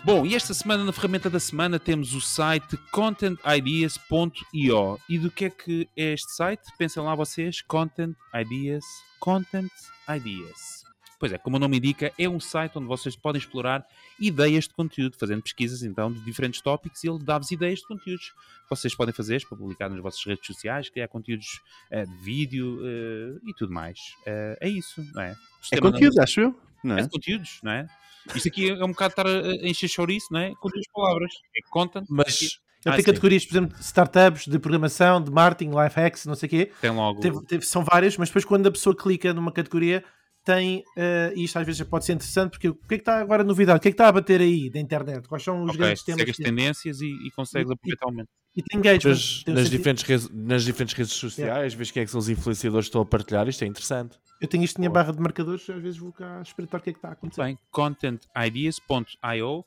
Bom, e esta semana, na ferramenta da semana, temos o site contentideas.io. E do que é que é este site? Pensem lá vocês, Content Ideas, Content Ideas. Pois é, como o nome indica, é um site onde vocês podem explorar ideias de conteúdo, fazendo pesquisas então de diferentes tópicos e ele dá-vos ideias de conteúdos que vocês podem fazer para publicar nas vossas redes sociais, criar conteúdos uh, de vídeo uh, e tudo mais. Uh, é isso, não é? É conteúdo, acho eu. Não é? é conteúdos, não é? Isto aqui é um bocado estar a encher chouriço, não é? Com duas palavras. É content. Mas. Ah, tem categorias, por exemplo, de startups, de programação, de marketing, life hacks, não sei o quê. Tem logo. Teve, teve, são várias, mas depois quando a pessoa clica numa categoria, tem, uh, e isto às vezes pode ser interessante, porque o que é que está agora novidade? O que é que está a bater aí da internet? Quais são os okay, grandes temas? Segue as tendências e, e consegues aproveitar aumento. E tem engagement. Nas, nas diferentes redes, nas diferentes redes sociais, yeah. vês quem é que são os influenciadores que estão a partilhar, isto é interessante. Eu tenho isto na minha barra de marcadores, às vezes vou cá espreitar o que é que está a acontecer. Bem, contentideas.io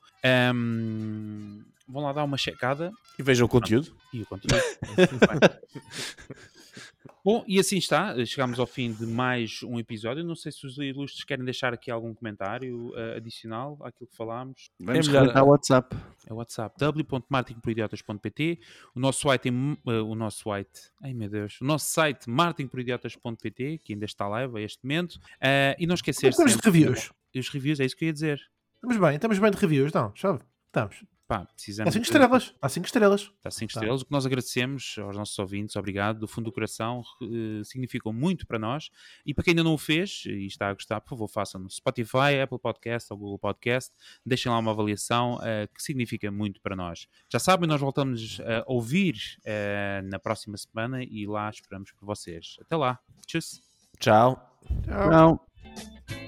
um, Vão lá dar uma checada. E vejam o conteúdo. E o conteúdo. Bom, e assim está, chegamos ao fim de mais um episódio. Não sei se os ilustres querem deixar aqui algum comentário uh, adicional àquilo que falámos. Vamos é melhor o WhatsApp. É o WhatsApp, w.marketingporidiotas.pt o nosso site, uh, o nosso site, ai meu Deus, o nosso site marketingporidiotas.pt, que ainda está live a este momento. Uh, e não esquecer Estamos de reviews. Os reviews, é isso que eu ia dizer. Estamos bem, estamos bem de reviews, não? Chave. Estamos. Pá, precisamos. Há 5 estrelas. Há 5 estrelas. Há 5 tá. estrelas. O que nós agradecemos aos nossos ouvintes, obrigado, do fundo do coração, uh, significam muito para nós. E para quem ainda não o fez e está a gostar, por favor, façam no Spotify, Apple Podcast ou Google Podcast. Deixem lá uma avaliação uh, que significa muito para nós. Já sabem, nós voltamos a ouvir uh, na próxima semana e lá esperamos por vocês. Até lá. Tchau. Tchau. Tchau. Tchau.